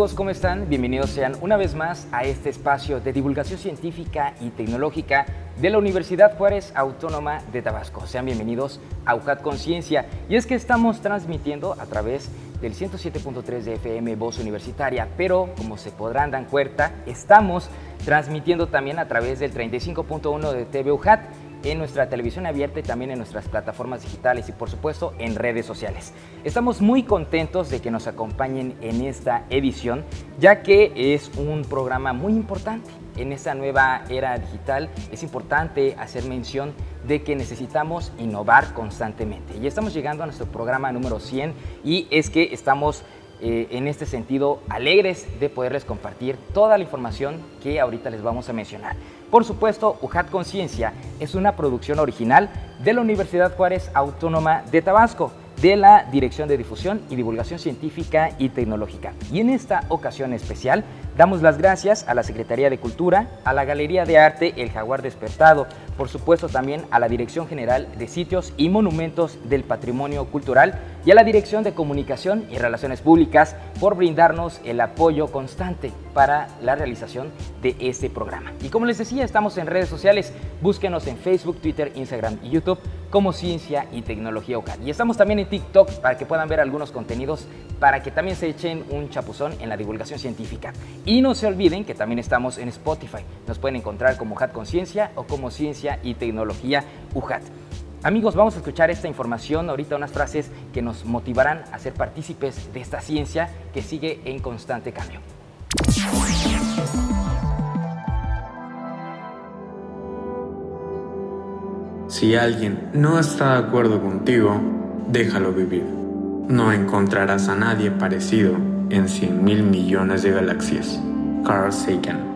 ¿Cómo están? Bienvenidos sean una vez más a este espacio de divulgación científica y tecnológica de la Universidad Juárez Autónoma de Tabasco. Sean bienvenidos a UJAT Conciencia. Y es que estamos transmitiendo a través del 107.3 de FM Voz Universitaria, pero como se podrán dar cuenta, estamos transmitiendo también a través del 35.1 de TV UJAT en nuestra televisión abierta y también en nuestras plataformas digitales y por supuesto en redes sociales. Estamos muy contentos de que nos acompañen en esta edición, ya que es un programa muy importante. En esta nueva era digital es importante hacer mención de que necesitamos innovar constantemente. Y estamos llegando a nuestro programa número 100 y es que estamos eh, en este sentido alegres de poderles compartir toda la información que ahorita les vamos a mencionar. Por supuesto, UJAT Conciencia es una producción original de la Universidad Juárez Autónoma de Tabasco de la Dirección de Difusión y Divulgación Científica y Tecnológica. Y en esta ocasión especial damos las gracias a la Secretaría de Cultura, a la Galería de Arte El Jaguar Despertado, por supuesto también a la Dirección General de Sitios y Monumentos del Patrimonio Cultural y a la Dirección de Comunicación y Relaciones Públicas por brindarnos el apoyo constante para la realización de este programa. Y como les decía, estamos en redes sociales, búsquenos en Facebook, Twitter, Instagram y YouTube como Ciencia y Tecnología OCAD. Y estamos también en TikTok para que puedan ver algunos contenidos para que también se echen un chapuzón en la divulgación científica. No se olviden que también estamos en Spotify. Nos pueden encontrar como HAT Conciencia o como Ciencia y Tecnología UJAT. Amigos, vamos a escuchar esta información, ahorita unas frases que nos motivarán a ser partícipes de esta ciencia que sigue en constante cambio. Si alguien no está de acuerdo contigo, déjalo vivir. No encontrarás a nadie parecido en 100 mil millones de galaxias. Carl Sagan.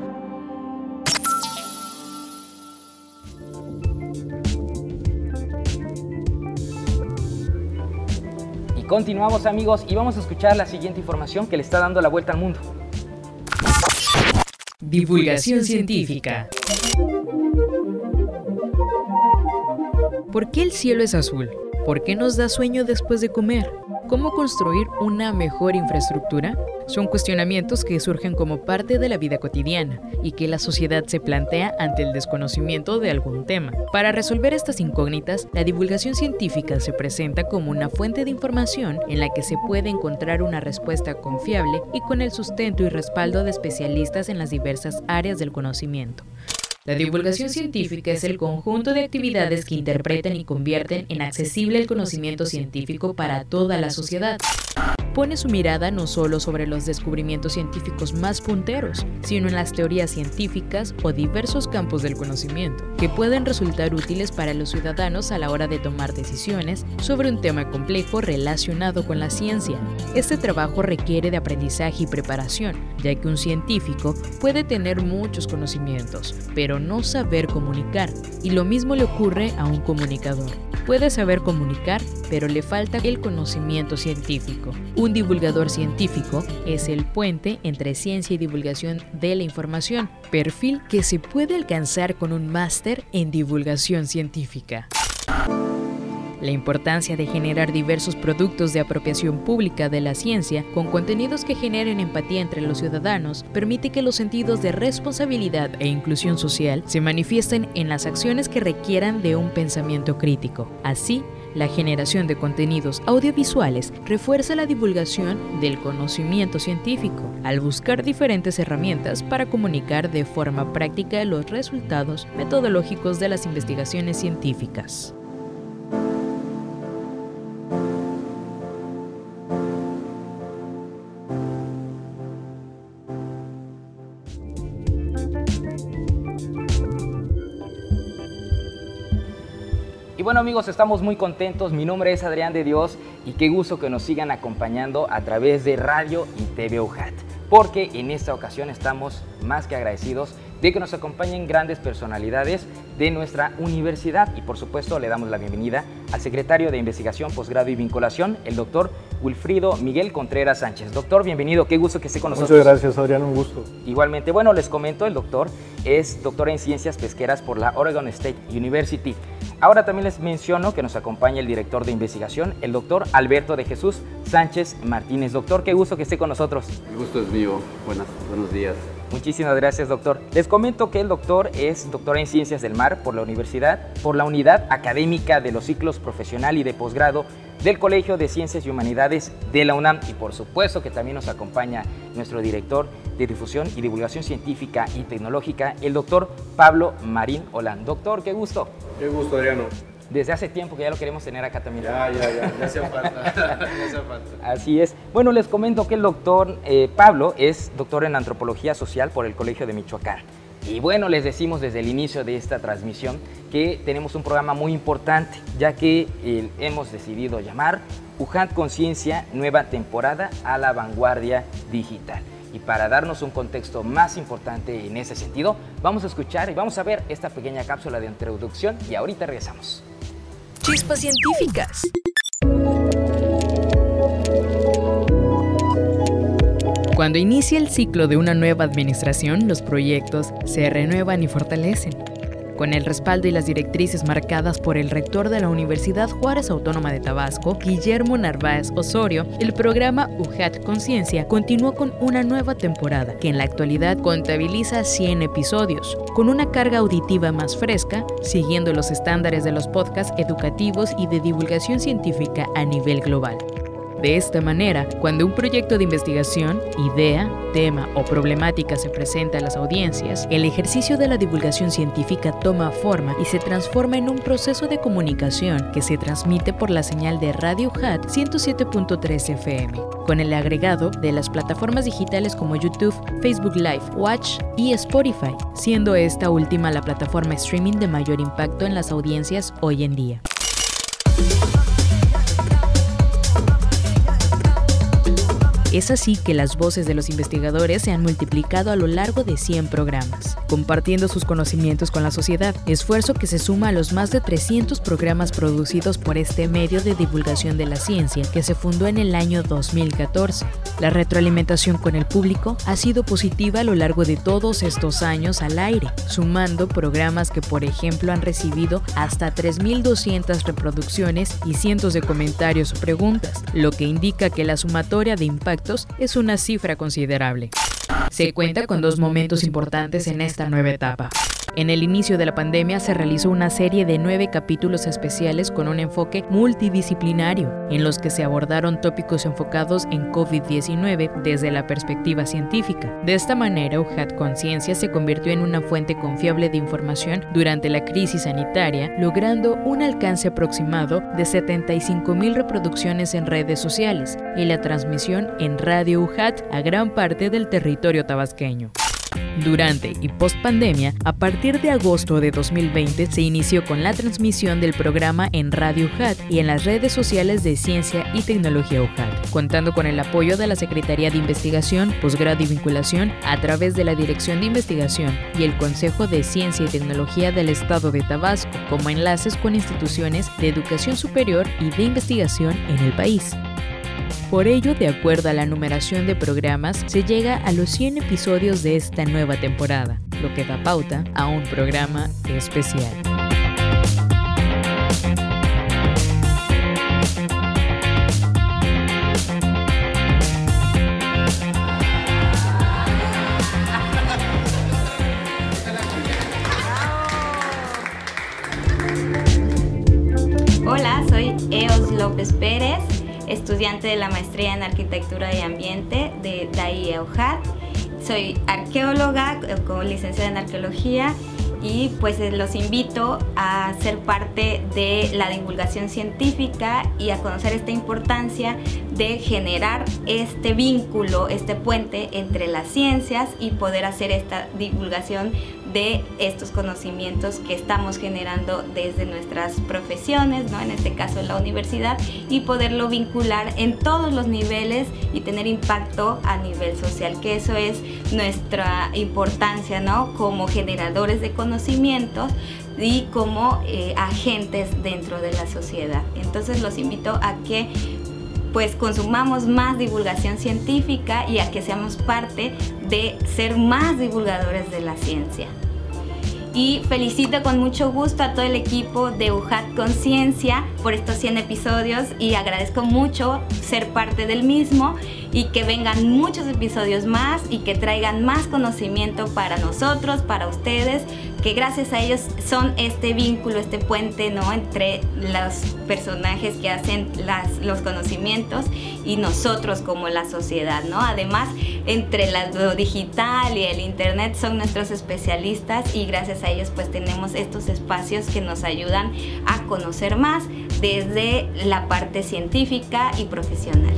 Y continuamos amigos y vamos a escuchar la siguiente información que le está dando la vuelta al mundo. Divulgación científica. ¿Por qué el cielo es azul? ¿Por qué nos da sueño después de comer? ¿Cómo construir una mejor infraestructura? Son cuestionamientos que surgen como parte de la vida cotidiana y que la sociedad se plantea ante el desconocimiento de algún tema. Para resolver estas incógnitas, la divulgación científica se presenta como una fuente de información en la que se puede encontrar una respuesta confiable y con el sustento y respaldo de especialistas en las diversas áreas del conocimiento. La divulgación científica es el conjunto de actividades que interpretan y convierten en accesible el conocimiento científico para toda la sociedad pone su mirada no solo sobre los descubrimientos científicos más punteros, sino en las teorías científicas o diversos campos del conocimiento, que pueden resultar útiles para los ciudadanos a la hora de tomar decisiones sobre un tema complejo relacionado con la ciencia. Este trabajo requiere de aprendizaje y preparación, ya que un científico puede tener muchos conocimientos, pero no saber comunicar, y lo mismo le ocurre a un comunicador. Puede saber comunicar, pero le falta el conocimiento científico. Un divulgador científico es el puente entre ciencia y divulgación de la información, perfil que se puede alcanzar con un máster en divulgación científica. La importancia de generar diversos productos de apropiación pública de la ciencia con contenidos que generen empatía entre los ciudadanos permite que los sentidos de responsabilidad e inclusión social se manifiesten en las acciones que requieran de un pensamiento crítico. Así, la generación de contenidos audiovisuales refuerza la divulgación del conocimiento científico, al buscar diferentes herramientas para comunicar de forma práctica los resultados metodológicos de las investigaciones científicas. Amigos, estamos muy contentos. Mi nombre es Adrián de Dios y qué gusto que nos sigan acompañando a través de radio y TV UJAT. porque en esta ocasión estamos más que agradecidos de que nos acompañen grandes personalidades de nuestra universidad y por supuesto le damos la bienvenida al secretario de Investigación, Posgrado y Vinculación, el doctor Wilfrido Miguel Contreras Sánchez. Doctor, bienvenido, qué gusto que esté con nosotros. Muchas gracias, Adrián, un gusto. Igualmente, bueno, les comento, el doctor es doctor en Ciencias Pesqueras por la Oregon State University. Ahora también les menciono que nos acompaña el director de investigación, el doctor Alberto de Jesús Sánchez Martínez. Doctor, qué gusto que esté con nosotros. El gusto es mío. Buenas, buenos días. Muchísimas gracias, doctor. Les comento que el doctor es doctor en Ciencias del Mar por la Universidad, por la Unidad Académica de los Ciclos Profesional y de Posgrado del Colegio de Ciencias y Humanidades de la UNAM. Y por supuesto que también nos acompaña nuestro director de Difusión y Divulgación Científica y Tecnológica, el doctor Pablo Marín Holán. Doctor, qué gusto. Qué gusto, Adriano desde hace tiempo que ya lo queremos tener acá también. Ya, ya, ya, ya falta. falta. Así es. Bueno, les comento que el doctor eh, Pablo es doctor en antropología social por el Colegio de Michoacán. Y bueno, les decimos desde el inicio de esta transmisión que tenemos un programa muy importante, ya que eh, hemos decidido llamar UJAT Conciencia Nueva Temporada a la Vanguardia Digital. Y para darnos un contexto más importante en ese sentido, vamos a escuchar y vamos a ver esta pequeña cápsula de introducción y ahorita regresamos. Chispas científicas. Cuando inicia el ciclo de una nueva administración, los proyectos se renuevan y fortalecen. Con el respaldo y las directrices marcadas por el rector de la Universidad Juárez Autónoma de Tabasco, Guillermo Narváez Osorio, el programa UJAT Conciencia continuó con una nueva temporada que en la actualidad contabiliza 100 episodios, con una carga auditiva más fresca, siguiendo los estándares de los podcasts educativos y de divulgación científica a nivel global. De esta manera, cuando un proyecto de investigación, idea, tema o problemática se presenta a las audiencias, el ejercicio de la divulgación científica toma forma y se transforma en un proceso de comunicación que se transmite por la señal de Radio HAT 107.3 FM, con el agregado de las plataformas digitales como YouTube, Facebook Live, Watch y Spotify, siendo esta última la plataforma streaming de mayor impacto en las audiencias hoy en día. Es así que las voces de los investigadores se han multiplicado a lo largo de 100 programas, compartiendo sus conocimientos con la sociedad, esfuerzo que se suma a los más de 300 programas producidos por este medio de divulgación de la ciencia que se fundó en el año 2014. La retroalimentación con el público ha sido positiva a lo largo de todos estos años al aire, sumando programas que por ejemplo han recibido hasta 3.200 reproducciones y cientos de comentarios o preguntas, lo que indica que la sumatoria de impacto es una cifra considerable. Se cuenta con dos momentos importantes en esta nueva etapa. En el inicio de la pandemia se realizó una serie de nueve capítulos especiales con un enfoque multidisciplinario, en los que se abordaron tópicos enfocados en COVID-19 desde la perspectiva científica. De esta manera, UJAT Conciencia se convirtió en una fuente confiable de información durante la crisis sanitaria, logrando un alcance aproximado de 75 mil reproducciones en redes sociales y la transmisión en Radio UJAT a gran parte del territorio tabasqueño. Durante y post pandemia, a partir de agosto de 2020 se inició con la transmisión del programa en Radio UJAT y en las redes sociales de Ciencia y Tecnología UJAT, contando con el apoyo de la Secretaría de Investigación, Posgrado y Vinculación a través de la Dirección de Investigación y el Consejo de Ciencia y Tecnología del Estado de Tabasco, como enlaces con instituciones de educación superior y de investigación en el país. Por ello, de acuerdo a la numeración de programas, se llega a los 100 episodios de esta nueva temporada, lo que da pauta a un programa especial. Hola, soy Eos López Pérez estudiante de la maestría en arquitectura y ambiente de DAI EUJAT. Soy arqueóloga eh, con licenciada en arqueología y pues eh, los invito a ser parte de la divulgación científica y a conocer esta importancia de generar este vínculo, este puente entre las ciencias y poder hacer esta divulgación de estos conocimientos que estamos generando desde nuestras profesiones, ¿no? en este caso en la universidad, y poderlo vincular en todos los niveles y tener impacto a nivel social, que eso es nuestra importancia ¿no? como generadores de conocimientos y como eh, agentes dentro de la sociedad. Entonces los invito a que pues consumamos más divulgación científica y a que seamos parte de ser más divulgadores de la ciencia. Y felicito con mucho gusto a todo el equipo de UJAT Conciencia por estos 100 episodios y agradezco mucho ser parte del mismo y que vengan muchos episodios más y que traigan más conocimiento para nosotros, para ustedes, que gracias a ellos son este vínculo, este puente, ¿no? Entre los personajes que hacen los conocimientos y nosotros como la sociedad, ¿no? Además, entre lo digital y el internet son nuestros especialistas y gracias a ellos pues tenemos estos espacios que nos ayudan a conocer más desde la parte científica y profesional.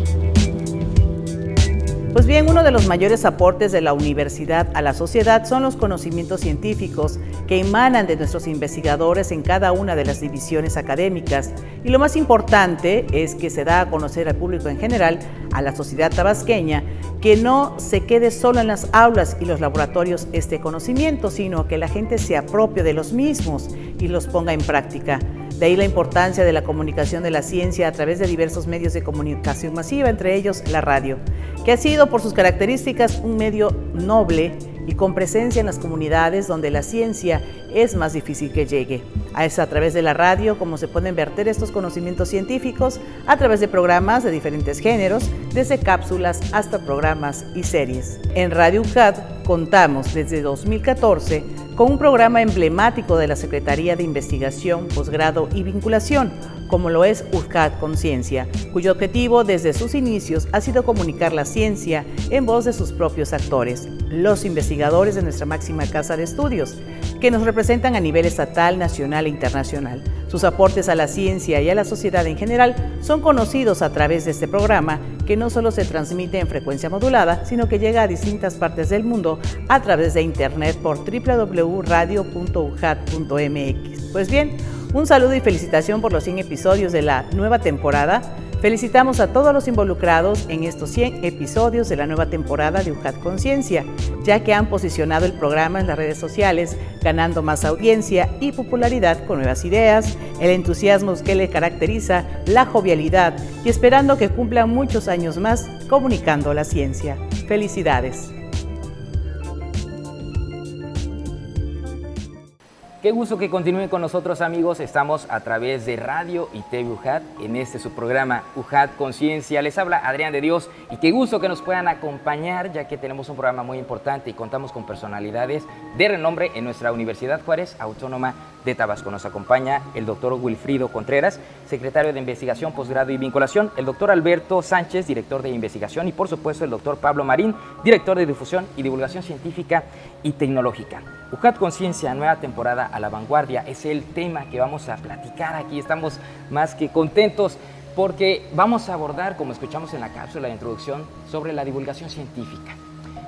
Pues bien, uno de los mayores aportes de la universidad a la sociedad son los conocimientos científicos que emanan de nuestros investigadores en cada una de las divisiones académicas. Y lo más importante es que se da a conocer al público en general, a la sociedad tabasqueña, que no se quede solo en las aulas y los laboratorios este conocimiento, sino que la gente se apropie de los mismos y los ponga en práctica. De ahí la importancia de la comunicación de la ciencia a través de diversos medios de comunicación masiva, entre ellos la radio, que ha sido por sus características un medio noble y con presencia en las comunidades donde la ciencia es más difícil que llegue. Es a través de la radio como se pueden verter estos conocimientos científicos a través de programas de diferentes géneros, desde cápsulas hasta programas y series. En Radio UCAD contamos desde 2014 con un programa emblemático de la Secretaría de Investigación, Posgrado y Vinculación, como lo es UCAD Conciencia, cuyo objetivo desde sus inicios ha sido comunicar la ciencia en voz de sus propios actores, los investigadores de nuestra máxima casa de estudios, que nos representan a nivel estatal, nacional e internacional. Sus aportes a la ciencia y a la sociedad en general son conocidos a través de este programa que no solo se transmite en frecuencia modulada, sino que llega a distintas partes del mundo a través de internet por www.radio.ujat.mx. Pues bien, un saludo y felicitación por los 100 episodios de la nueva temporada. Felicitamos a todos los involucrados en estos 100 episodios de la nueva temporada de UJAT Conciencia, ya que han posicionado el programa en las redes sociales, ganando más audiencia y popularidad con nuevas ideas, el entusiasmo que le caracteriza, la jovialidad y esperando que cumplan muchos años más comunicando la ciencia. Felicidades. Qué gusto que continúen con nosotros amigos. Estamos a través de Radio y TV UJAT en este su programa UJAT Conciencia. Les habla Adrián de Dios y qué gusto que nos puedan acompañar ya que tenemos un programa muy importante y contamos con personalidades de renombre en nuestra Universidad Juárez Autónoma de Tabasco. Nos acompaña el doctor Wilfrido Contreras, secretario de Investigación, Posgrado y Vinculación, el doctor Alberto Sánchez, director de Investigación y por supuesto el doctor Pablo Marín, director de Difusión y Divulgación Científica y Tecnológica. UJAT Conciencia, nueva temporada a la vanguardia, es el tema que vamos a platicar aquí. Estamos más que contentos porque vamos a abordar, como escuchamos en la cápsula de introducción, sobre la divulgación científica.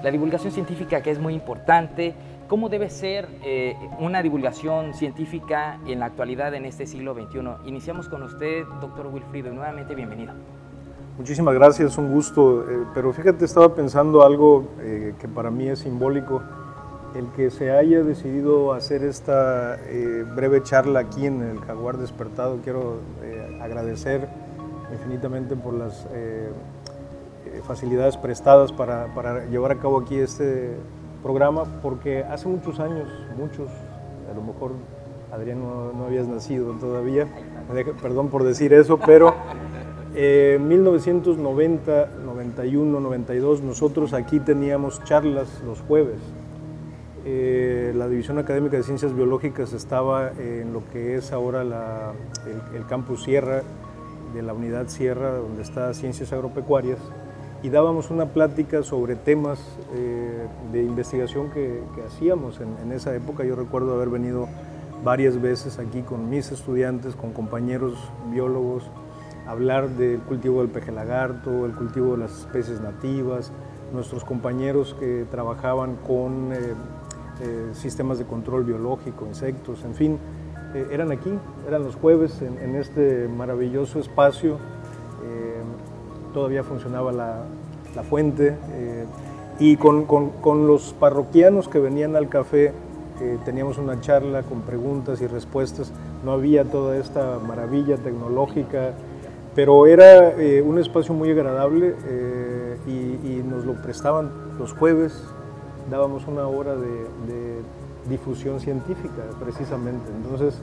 La divulgación científica que es muy importante, cómo debe ser eh, una divulgación científica en la actualidad en este siglo XXI. Iniciamos con usted, doctor Wilfrido, y nuevamente bienvenido. Muchísimas gracias, un gusto. Eh, pero fíjate, estaba pensando algo eh, que para mí es simbólico el que se haya decidido hacer esta eh, breve charla aquí en el Jaguar Despertado, quiero eh, agradecer infinitamente por las eh, facilidades prestadas para, para, llevar a cabo aquí este programa, porque hace muchos años, muchos, a lo mejor Adrián no, no habías nacido todavía, perdón por decir eso, pero en 1990, 91, 92, nosotros aquí teníamos charlas los jueves. Eh, la División Académica de Ciencias Biológicas estaba en lo que es ahora el, campus Sierra de la unidad Sierra, donde está Ciencias Agropecuarias, y dábamos una plática sobre temas eh, de investigación que, hacíamos en, en, esa época. Yo recuerdo haber venido varias veces aquí con mis estudiantes, con compañeros biólogos, a hablar del cultivo del peje lagarto, el cultivo de las especies nativas, nuestros compañeros que trabajaban con... Eh, eh, sistemas de control biológico, insectos, en fin, eh, eran aquí, eran los jueves en, este maravilloso espacio. Eh, todavía funcionaba la, fuente y con, con, los parroquianos que venían al café teníamos una charla con preguntas y respuestas. No había toda esta maravilla tecnológica, pero era un espacio muy agradable y, nos lo prestaban los jueves dábamos una hora de, difusión científica, precisamente. Entonces,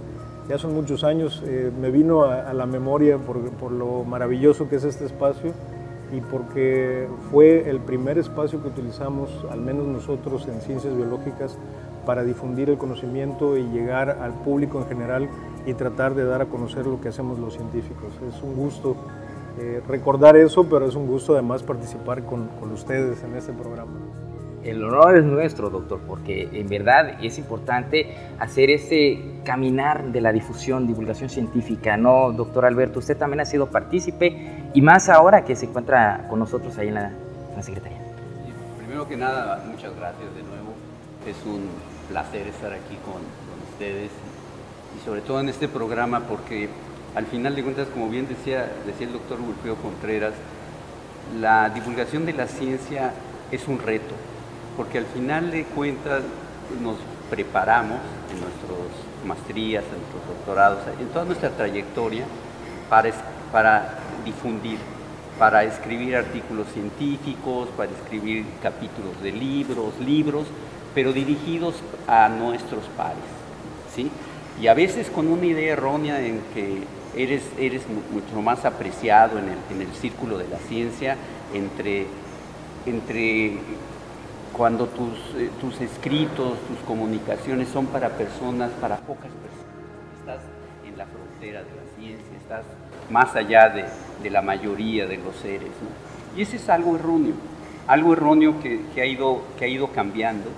ya son muchos años, eh, me vino a, la memoria por, lo maravilloso que es este espacio y porque fue el primer espacio que utilizamos, al menos nosotros en ciencias biológicas, para difundir el conocimiento y llegar al público en general y tratar de dar a conocer lo que hacemos los científicos. Es un gusto eh, recordar eso, pero es un gusto además participar con ustedes en este programa el honor es nuestro, doctor, porque en verdad es importante hacer ese caminar de la difusión, divulgación científica, ¿no, doctor Alberto? Usted también ha sido partícipe y más ahora que se encuentra con nosotros ahí en la, Secretaría. primero que nada, muchas gracias de nuevo. Es un placer estar aquí con, ustedes y sobre todo en este programa porque al final de cuentas, como bien decía, decía el doctor Wilfredo Contreras, la divulgación de la ciencia es un reto, porque al final de cuentas nos preparamos en nuestras maestrías, en nuestros doctorados, en toda nuestra trayectoria para, para difundir, para escribir artículos científicos, para escribir capítulos de libros, libros, pero dirigidos a nuestros pares. ¿sí? Y a veces con una idea errónea en que eres, eres mucho más apreciado en el, en el círculo de la ciencia entre, entre cuando tus, eh, tus escritos, tus comunicaciones son para personas, para pocas personas. Estás en la frontera de la ciencia, estás más allá de, de la mayoría de los seres. Y ese es algo erróneo, algo erróneo que, que, ha, ido, que ha ido cambiando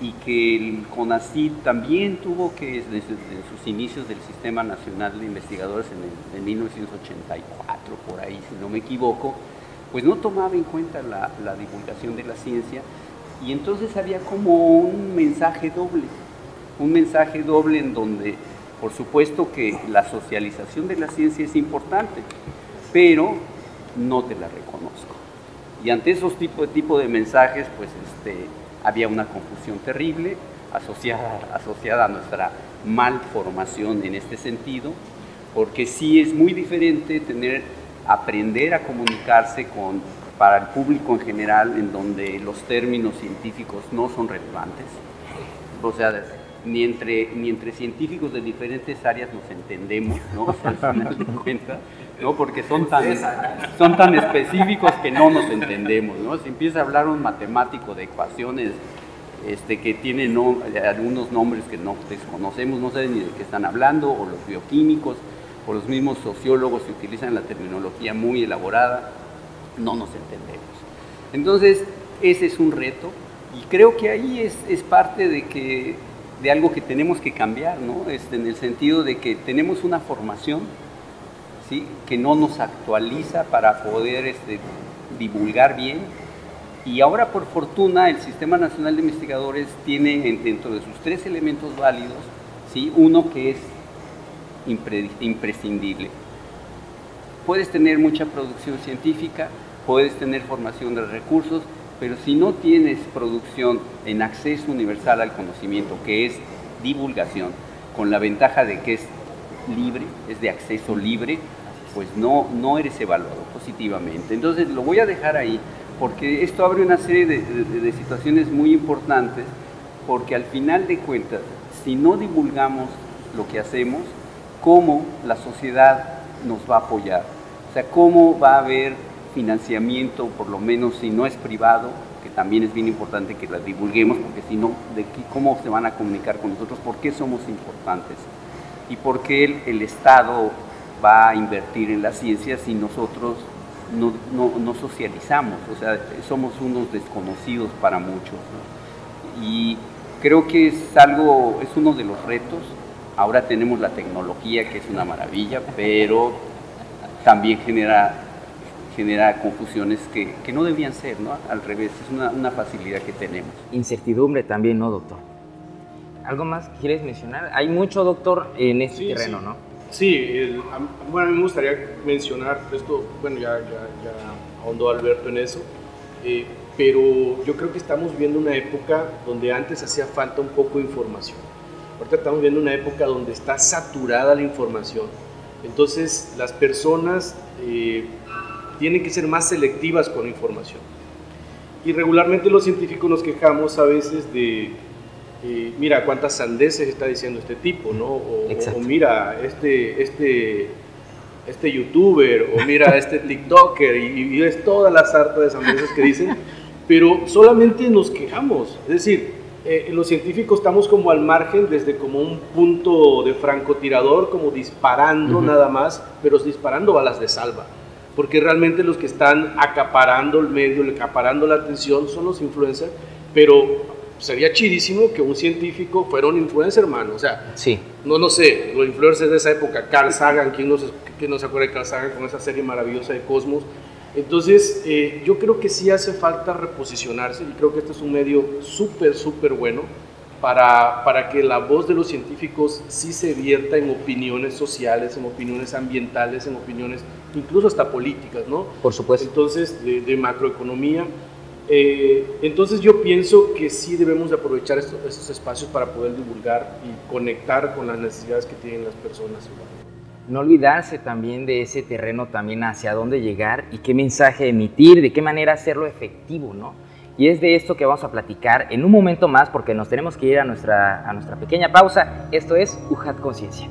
y que el CONACYT también tuvo que, desde, sus inicios del Sistema Nacional de Investigadores en, en 1984, por ahí, si no me equivoco, pues no tomaba en cuenta la, la divulgación de la ciencia y entonces había como un mensaje doble, un mensaje doble en donde, por supuesto que la socialización de la ciencia es importante, pero no te la reconozco. Y ante esos tipos tipo de mensajes, pues este, había una confusión terrible asociada, asociada a nuestra malformación en este sentido, porque sí es muy diferente tener, aprender a comunicarse con para el público en general, en donde los términos científicos no son relevantes. O sea, ni entre, ni entre científicos de diferentes áreas nos entendemos, ¿no? al final de cuentas, ¿no? Porque son tan, son tan específicos que no nos entendemos, ¿no? Si empieza a hablar un matemático de ecuaciones este, que tiene algunos nombres que no desconocemos, no saben ni de qué están hablando, o los bioquímicos, o los mismos sociólogos que utilizan la terminología muy elaborada, no nos entendemos. Entonces, ese es un reto y creo que ahí es, parte de, que, de algo que tenemos que cambiar, ¿no? Este, en el sentido de que tenemos una formación ¿sí? que no nos actualiza para poder este, divulgar bien. Y ahora, por fortuna, el Sistema Nacional de Investigadores tiene dentro de sus tres elementos válidos, ¿sí? uno que es imprescindible. Puedes tener mucha producción científica, puedes tener formación de recursos, pero si no tienes producción en acceso universal al conocimiento, que es divulgación, con la ventaja de que es libre, es de acceso libre, pues no, no eres evaluado positivamente. Entonces lo voy a dejar ahí, porque esto abre una serie de, de situaciones muy importantes, porque al final de cuentas, si no divulgamos lo que hacemos, ¿cómo la sociedad nos va a apoyar? O sea, ¿cómo va a haber financiamiento, por lo menos si no es privado, que también es bien importante que la divulguemos, porque si no, ¿de cómo se van a comunicar con nosotros? ¿Por qué somos importantes? ¿Y por qué el, Estado va a invertir en la ciencia si nosotros no, no, socializamos? O sea, somos unos desconocidos para muchos. Y creo que es algo, es uno de los retos. Ahora tenemos la tecnología, que es una maravilla, pero también genera genera confusiones que, que, no debían ser, ¿no? Al revés, es una, una, facilidad que tenemos. Incertidumbre también, ¿no, doctor? ¿Algo más que quieres mencionar? Hay mucho, doctor, en este terreno, ¿no? Sí, bueno, a mí me gustaría mencionar esto, bueno, ya, ya, ya ahondó Alberto en eso, eh, pero yo creo que estamos viendo una época donde antes hacía falta un poco de información. Ahorita estamos viendo una época donde está saturada la información. Entonces, las personas eh, tienen que ser más selectivas con la información. Y regularmente los científicos nos quejamos a veces de, eh, mira, cuántas sandeces está diciendo este tipo, ¿no? O, mira, este, este, este youtuber, o mira, este tiktoker, y, y es toda la sarta de sandeces que dicen, pero solamente nos quejamos. Es decir, eh, los científicos estamos como al margen, desde como un punto de francotirador, como disparando nada más, pero disparando balas de salva porque realmente los que están acaparando el medio, acaparando la atención son los influencers, pero sería chidísimo que un científico fuera un influencer, hermano, o sea, sí. no, no sé, los influencers de esa época, Carl Sagan, ¿quién no, quién no se acuerda de Carl Sagan con esa serie maravillosa de Cosmos? Entonces, eh, yo creo que sí hace falta reposicionarse y creo que este es un medio súper, súper bueno para, para que la voz de los científicos sí se vierta en opiniones sociales, en opiniones ambientales, en opiniones incluso hasta políticas, ¿no? Por supuesto. Entonces, de, macroeconomía. Eh, entonces yo pienso que sí debemos de aprovechar estos, espacios para poder divulgar y conectar con las necesidades que tienen las personas. No olvidarse también de ese terreno también hacia dónde llegar y qué mensaje emitir, de qué manera hacerlo efectivo, ¿no? Y es de esto que vamos a platicar en un momento más porque nos tenemos que ir a nuestra, a nuestra pequeña pausa. Esto es UJAT Conciencia.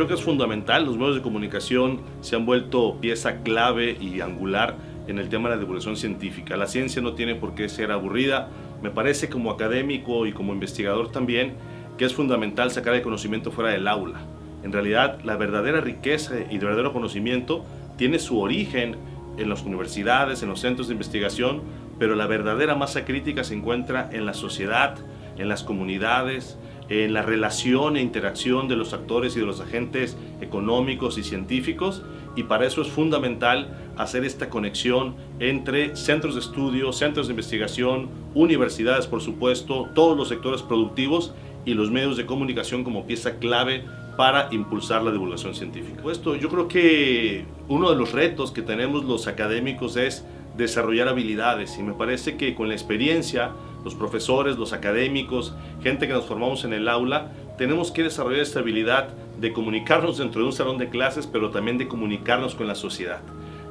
Creo que es fundamental, los medios de comunicación se han vuelto pieza clave y angular en el tema de la divulgación científica. La ciencia no tiene por qué ser aburrida. Me parece como académico y como investigador también que es fundamental sacar el conocimiento fuera del aula en realidad, la verdadera riqueza y el verdadero conocimiento tiene su origen en las universidades, en los centros de investigación, pero la verdadera masa crítica se encuentra en la sociedad, en las comunidades, en la relación e interacción de los actores y de los agentes económicos y científicos, y para eso es fundamental hacer esta conexión entre centros de estudio, centros de investigación, universidades, por supuesto, todos los sectores productivos y los medios de comunicación como pieza clave para impulsar la divulgación científica. Esto, yo creo que uno de los retos que tenemos los académicos es desarrollar habilidades y me parece que con la experiencia, los profesores, los académicos, gente que nos formamos en el aula, tenemos que desarrollar esta habilidad de comunicarnos dentro de un salón de clases, pero también de comunicarnos con la sociedad.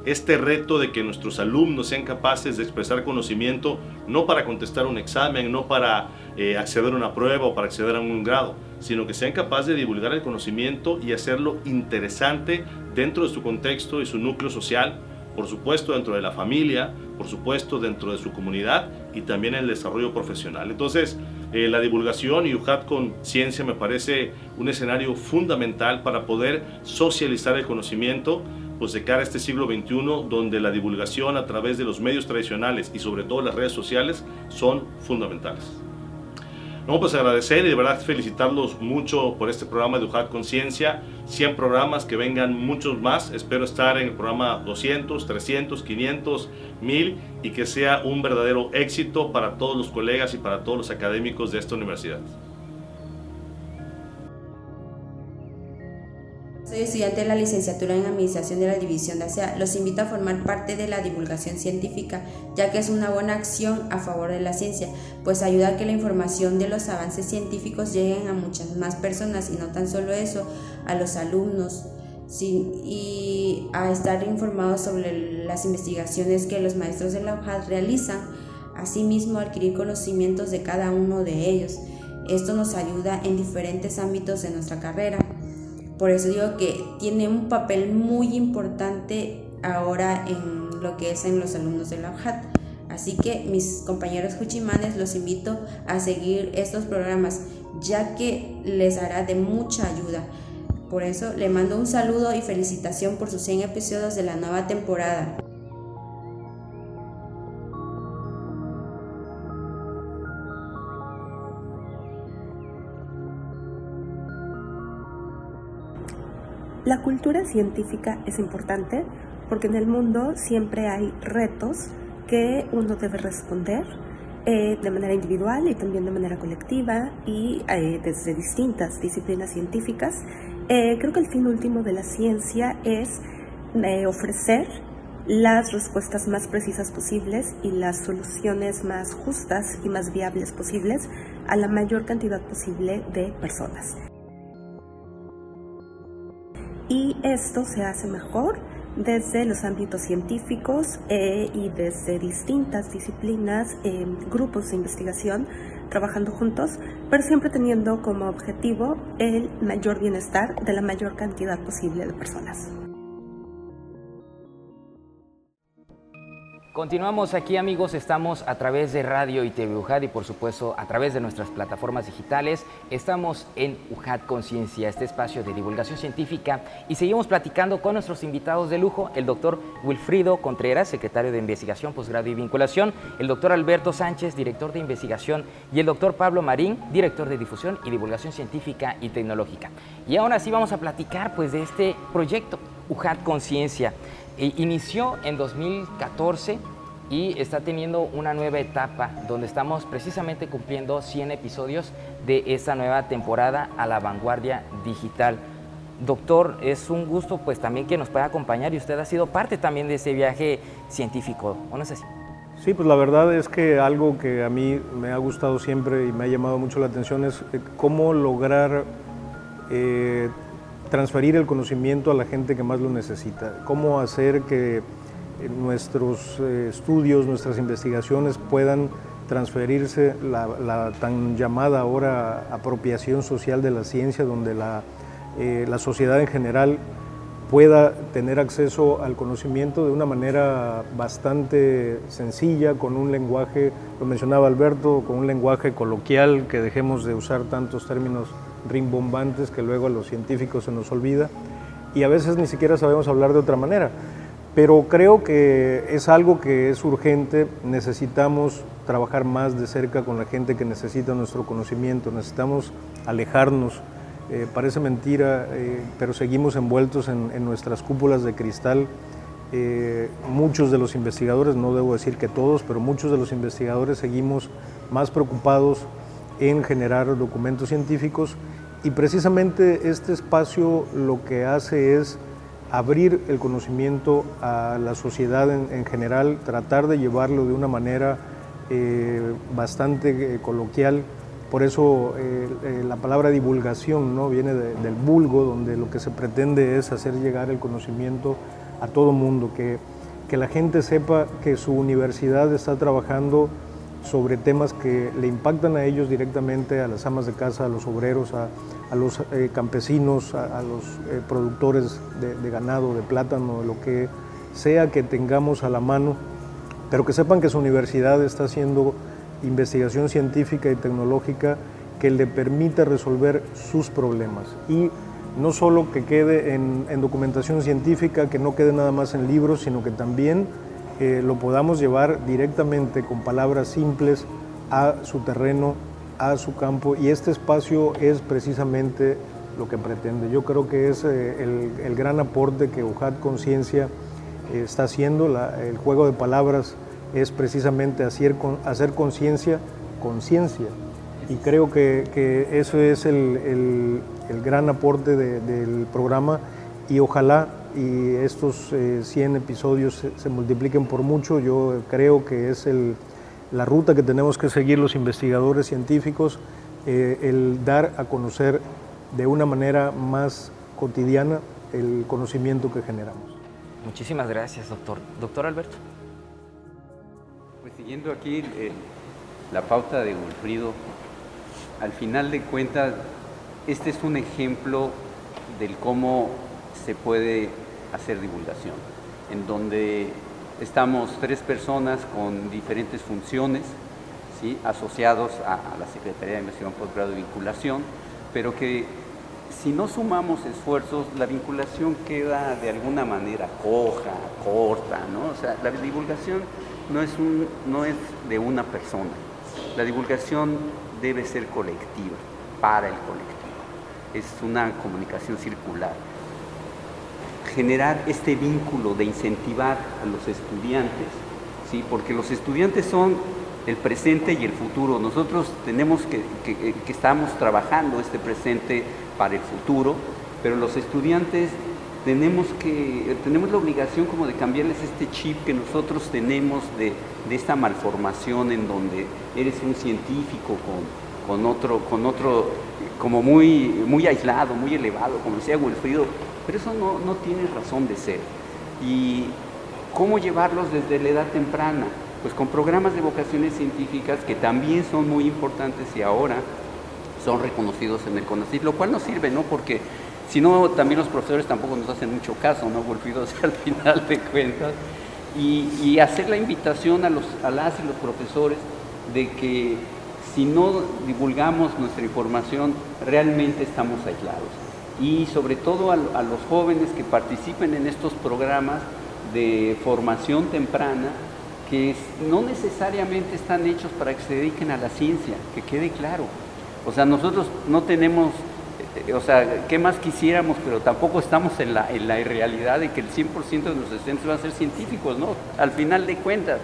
Este reto de que nuestros alumnos sean capaces de expresar conocimiento, no para contestar un examen, no para eh, acceder a una prueba o para acceder a un grado, sino que sean capaces de divulgar el conocimiento y hacerlo interesante dentro de su contexto y su núcleo social, por supuesto dentro de la familia, por supuesto dentro de su comunidad y también el desarrollo profesional. Entonces, eh, la divulgación y UJAT con ciencia me parece un escenario fundamental para poder socializar el conocimiento pues de cara a este siglo XXI, donde la divulgación a través de los medios tradicionales y sobre todo las redes sociales son fundamentales. No, pues agradecer y de verdad felicitarlos mucho por este programa de UJAT Conciencia. 100 programas, que vengan muchos más. Espero estar en el programa 200, 300, 500, 1000 y que sea un verdadero éxito para todos los colegas y para todos los académicos de esta universidad. Soy estudiante de la licenciatura en Administración de la División de ASEA. Los invito a formar parte de la divulgación científica, ya que es una buena acción a favor de la ciencia, pues ayuda a que la información de los avances científicos lleguen a muchas más personas y no tan solo eso, a los alumnos y a estar informados sobre las investigaciones que los maestros de la UJAD realizan, asimismo adquirir conocimientos de cada uno de ellos. Esto nos ayuda en diferentes ámbitos de nuestra carrera. Por eso digo que tiene un papel muy importante ahora en lo que es en los alumnos de la UJAT. Así que mis compañeros Juchimanes los invito a seguir estos programas ya que les hará de mucha ayuda. Por eso le mando un saludo y felicitación por sus 100 episodios de la nueva temporada. La cultura científica es importante porque en el mundo siempre hay retos que uno debe responder eh, de manera individual y también de manera colectiva y eh, desde distintas disciplinas científicas. Eh, creo que el fin último de la ciencia es ofrecer las respuestas más precisas posibles y las soluciones más justas y más viables posibles a la mayor cantidad posible de personas. Esto se hace mejor desde los ámbitos científicos eh, y desde distintas disciplinas, eh, grupos de investigación, trabajando juntos, pero siempre teniendo como objetivo el mayor bienestar de la mayor cantidad posible de personas. Continuamos aquí amigos, estamos a través de Radio y TV UJAD y por supuesto a través de nuestras plataformas digitales. Estamos en UJAD Conciencia, este espacio de divulgación científica y seguimos platicando con nuestros invitados de lujo, el doctor Wilfrido Contreras, secretario de Investigación, Posgrado y Vinculación, el doctor Alberto Sánchez, director de Investigación y el doctor Pablo Marín, director de Difusión y Divulgación Científica y Tecnológica. Y ahora sí vamos a platicar pues de este proyecto UJAD Conciencia. Inició en 2014 y está teniendo una nueva etapa donde estamos precisamente cumpliendo 100 episodios de esta nueva temporada a la vanguardia digital. Doctor, es un gusto pues también que nos pueda acompañar y usted ha sido parte también de ese viaje científico, ¿o no es así? Sí, pues la verdad es que algo que a mí me ha gustado siempre y me ha llamado mucho la atención es eh, cómo lograr eh, transferir el conocimiento a la gente que más lo necesita, cómo hacer que eh, nuestros eh, estudios, nuestras investigaciones puedan transferirse la, tan llamada ahora apropiación social de la ciencia, donde la, eh, la sociedad en general pueda tener acceso al conocimiento de una manera bastante sencilla, con un lenguaje, lo mencionaba Alberto, con un lenguaje coloquial, que dejemos de usar tantos términos rimbombantes que luego a los científicos se nos olvida y a veces ni siquiera sabemos hablar de otra manera. Pero creo que es algo que es urgente, necesitamos trabajar más de cerca con la gente que necesita nuestro conocimiento, necesitamos alejarnos. Eh, parece mentira, eh, pero seguimos envueltos en, nuestras cúpulas de cristal. Eh, muchos de los investigadores, no debo decir que todos, pero muchos de los investigadores seguimos más preocupados en generar documentos científicos y precisamente este espacio lo que hace es abrir el conocimiento a la sociedad en, general, tratar de llevarlo de una manera eh, bastante eh, coloquial. Por eso eh, la palabra divulgación ¿no? viene del vulgo, donde lo que se pretende es hacer llegar el conocimiento a todo mundo, que, que la gente sepa que su universidad está trabajando sobre temas que le impactan a ellos directamente, a las amas de casa, a los obreros, a, los eh, campesinos, a, los eh, productores de, ganado, de plátano, de lo que sea que tengamos a la mano, pero que sepan que su universidad está haciendo investigación científica y tecnológica que le permita resolver sus problemas. Y no solo que quede en, en documentación científica, que no quede nada más en libros, sino que también lo podamos llevar directamente con palabras simples a su terreno, a su campo y este espacio es precisamente lo que pretende. Yo creo que es eh, el, gran aporte que UJAT Conciencia eh, está haciendo, el juego de palabras es precisamente hacer conciencia, conciencia. Y creo que, eso es el, gran aporte del programa y ojalá y estos 100 eh, episodios se, multipliquen por mucho. Yo creo que es la ruta que tenemos que seguir los investigadores científicos, eh, el dar a conocer de una manera más cotidiana el conocimiento que generamos. Muchísimas gracias, doctor. Doctor Alberto. Pues siguiendo aquí eh, la pauta de Wilfrido, al final de cuentas, este es un ejemplo del cómo se puede hacer divulgación, en donde estamos tres personas con diferentes funciones, ¿sí? asociados a, la Secretaría de Investigación, Postgrado y Vinculación, pero que si no sumamos esfuerzos, la vinculación queda de alguna manera coja, corta, ¿no? O sea, la divulgación no es, no es de una persona, la divulgación debe ser colectiva, para el colectivo, es una comunicación circular generar este vínculo de incentivar a los estudiantes, ¿sí? porque los estudiantes son el presente y el futuro. Nosotros tenemos que, que, que estamos trabajando este presente para el futuro, pero los estudiantes tenemos que tenemos la obligación como de cambiarles este chip que nosotros tenemos de, de esta malformación en donde eres un científico con, con, otro con otro como muy muy aislado muy elevado como decía Wilfrido pero eso no, no tiene razón de ser y cómo llevarlos desde la edad temprana pues con programas de vocaciones científicas que también son muy importantes y ahora son reconocidos en el CONACYT, lo cual nos sirve, ¿no? Porque si no, también los profesores tampoco nos hacen mucho caso, ¿no? Volvidos al final de cuentas. Y, y, hacer la invitación a, los, a las y los profesores de que si no divulgamos nuestra información, realmente estamos aislados. Y sobre todo a, los jóvenes que participen en estos programas de formación temprana, que no necesariamente están hechos para que se dediquen a la ciencia, que quede claro. O sea, nosotros no tenemos, eh, o sea, ¿qué más quisiéramos? Pero tampoco estamos en la, en la realidad de que el 100% de nuestros estudiantes van a ser científicos, ¿no? Al final de cuentas.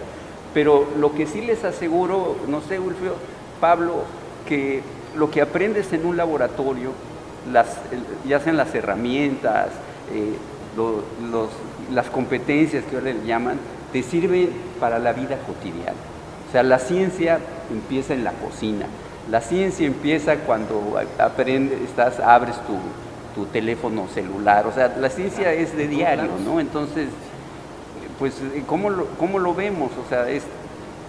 Pero lo que sí les aseguro, no sé, Ulfio, Pablo, que lo que aprendes en un laboratorio, las, ya sean las herramientas, eh, lo, los, las competencias que ahora le llaman, te sirve para la vida cotidiana. O sea, la ciencia empieza en la cocina. La ciencia empieza cuando aprendes, estás, abres tu, tu, teléfono celular. O sea, la ciencia es de diario, ¿no? Entonces, pues, ¿cómo lo, cómo lo vemos? O sea, es,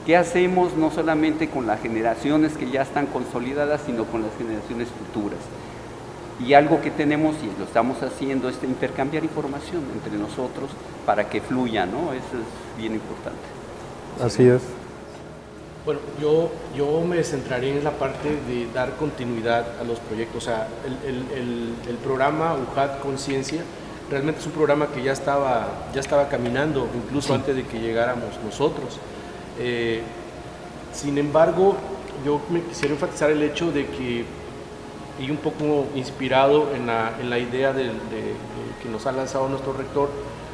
¿qué hacemos no solamente con las generaciones que ya están consolidadas, sino con las generaciones futuras? Y algo que tenemos y lo estamos haciendo es intercambiar información entre nosotros para que fluya, ¿no? Eso es bien importante. Así es. Bueno, yo, yo me centraría en la parte de dar continuidad a los proyectos. O sea, el, el, el, el programa UJAT Conciencia realmente es un programa que ya estaba, ya estaba caminando, incluso sí. antes de que llegáramos nosotros. Eh, sin embargo, yo me quisiera enfatizar el hecho de que y un poco inspirado en la, en la idea de, de, de, que nos ha lanzado nuestro rector,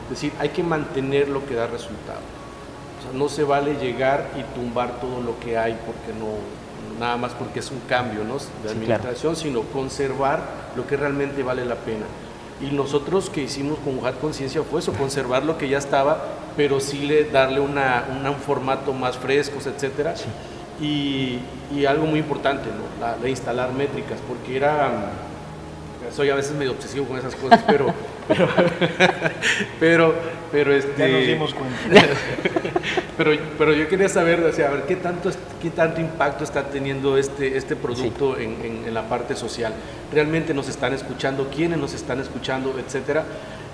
decir, hay que mantener lo que da resultado. O sea, no se vale llegar y tumbar todo lo que hay porque no, nada más porque es un cambio ¿no? de administración, sí, claro. sino conservar lo que realmente vale la pena. Y nosotros que hicimos con UJAT Conciencia fue eso, conservar lo que ya estaba, pero sí le, darle una, una, un formato más fresco, etcétera. Sí y, y, algo muy importante, ¿no? la, la, instalar métricas, porque era, soy a veces medio obsesivo con esas cosas, pero, pero, pero, pero, este, ya nos dimos cuenta. pero, pero yo quería saber, o sea, a ver, ¿qué tanto, qué tanto impacto está teniendo este, este producto sí. en, en, en la parte social. ¿Realmente nos están escuchando? ¿Quiénes nos están escuchando? Etcétera.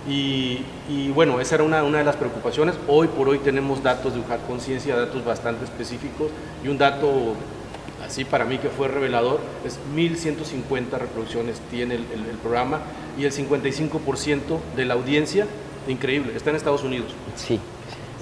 Y, y, bueno, esa era una, una, de las preocupaciones. Hoy por hoy tenemos datos de UJAT Conciencia, datos bastante específicos y un dato así para mí que fue revelador es 1150 reproducciones tiene el, el, el programa y el 55% de la audiencia, increíble, está en Estados Unidos. Sí.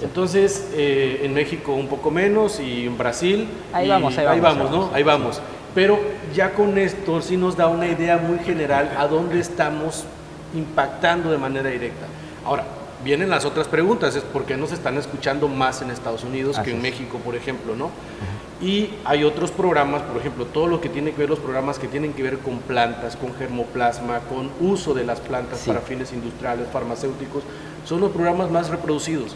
Entonces, eh, en México un poco menos y en Brasil. Ahí vamos, ahí vamos. Ahí vamos, ¿no? Ahí vamos. Pero ya con esto sí nos da una idea muy general a dónde estamos impactando de manera directa. Ahora, vienen las otras preguntas, es por qué nos están escuchando más en Estados Unidos Así que en es. México, por ejemplo, ¿no? Uh -huh. Y hay otros programas, por ejemplo, todo lo que tiene que ver, los programas que tienen que ver con plantas, con germoplasma, con uso de las plantas sí. para fines industriales, farmacéuticos, son los programas más reproducidos.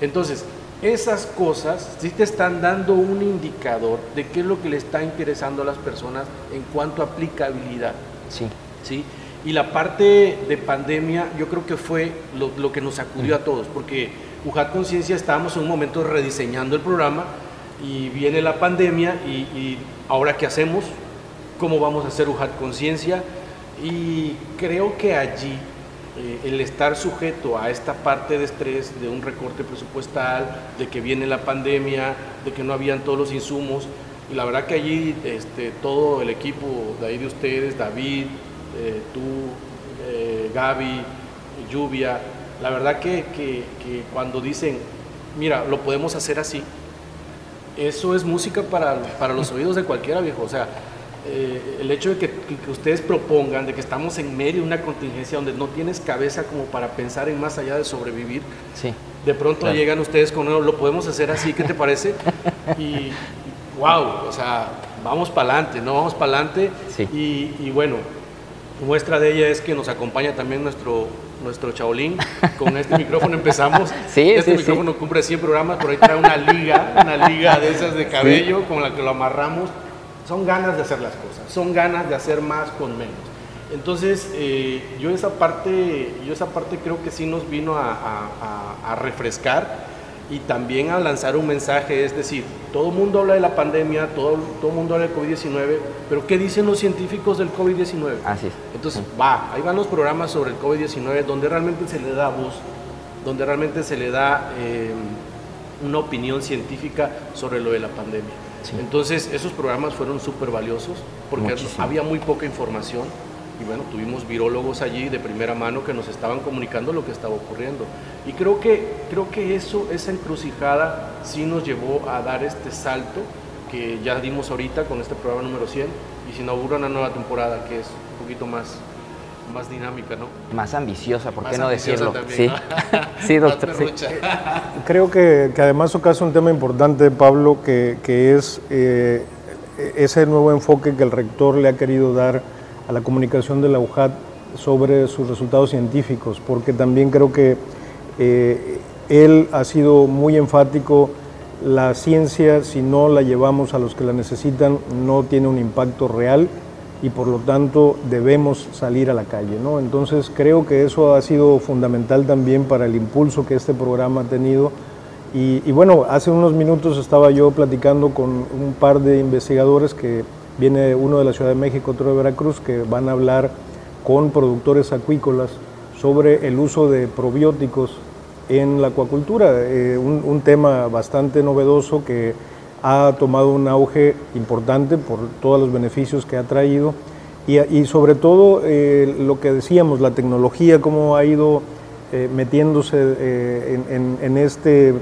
Entonces, esas cosas sí te están dando un indicador de qué es lo que le está interesando a las personas en cuanto a aplicabilidad. Sí. ¿Sí? Y la parte de pandemia yo creo que fue lo, lo que nos sacudió a todos, porque UJAT Conciencia estábamos en un momento rediseñando el programa y viene la pandemia y, y ahora qué hacemos, cómo vamos a hacer UJAT Conciencia y creo que allí eh, el estar sujeto a esta parte de estrés, de un recorte presupuestal, de que viene la pandemia, de que no habían todos los insumos, y la verdad que allí este, todo el equipo de ahí de ustedes, David, eh, tú, eh, Gaby, Lluvia, la verdad que, que, que, cuando dicen, mira, lo podemos hacer así, eso es música para, para los oídos de cualquiera, viejo. O sea, eh, el hecho de que, ustedes propongan, de que estamos en medio de una contingencia donde no tienes cabeza como para pensar en más allá de sobrevivir, sí, de pronto llegan ustedes con, lo podemos hacer así, ¿qué te parece? y, wow, o sea, vamos para adelante, ¿no? Vamos para adelante. Y, y, bueno, muestra de ella es que nos acompaña también nuestro, nuestro chaolín. Con este micrófono empezamos. Sí, este micrófono cumple 100 programas, por ahí trae una liga, una liga de esas de cabello con la que lo amarramos. Son ganas de hacer las cosas, son ganas de hacer más con menos. Entonces, eh, yo, esa parte, yo esa parte creo que sí nos vino a, a, a refrescar y también a lanzar un mensaje, es decir, todo el mundo habla de la pandemia, todo, todo el mundo habla del COVID-19, pero ¿qué dicen los científicos del COVID-19? Así es. Entonces, va, ahí van los programas sobre el COVID-19 donde realmente se le da voz, donde realmente se le da eh, una opinión científica sobre lo de la pandemia. Entonces, esos programas fueron súper valiosos porque había muy poca información y bueno, tuvimos virólogos allí de primera mano que nos estaban comunicando lo que estaba ocurriendo. Y creo que, creo que eso, esa encrucijada sí nos llevó a dar este salto que ya dimos ahorita con este programa número 100 y se inaugura una nueva temporada que es un poquito más, más dinámica, ¿no? Más ambiciosa, ¿por qué no decirlo? sí. sí, doctor. Creo que, que, además tocas un tema importante, Pablo, que, que es eh, ese nuevo enfoque que el rector le ha querido dar a la comunicación de la UJAT sobre sus resultados científicos, porque también creo que eh, él ha sido muy enfático, la ciencia si no la llevamos a los que la necesitan no tiene un impacto real y por lo tanto debemos salir a la calle. ¿no? Entonces creo que eso ha sido fundamental también para el impulso que este programa ha tenido. Y, y bueno, hace unos minutos estaba yo platicando con un par de investigadores que Viene uno de la Ciudad de México, otro de Veracruz, que van a hablar con productores acuícolas sobre el uso de probióticos en la acuacultura, eh, un, tema bastante novedoso que ha tomado un auge importante por todos los beneficios que ha traído. Y, sobre todo eh, lo que decíamos, la tecnología, cómo ha ido eh, metiéndose en, este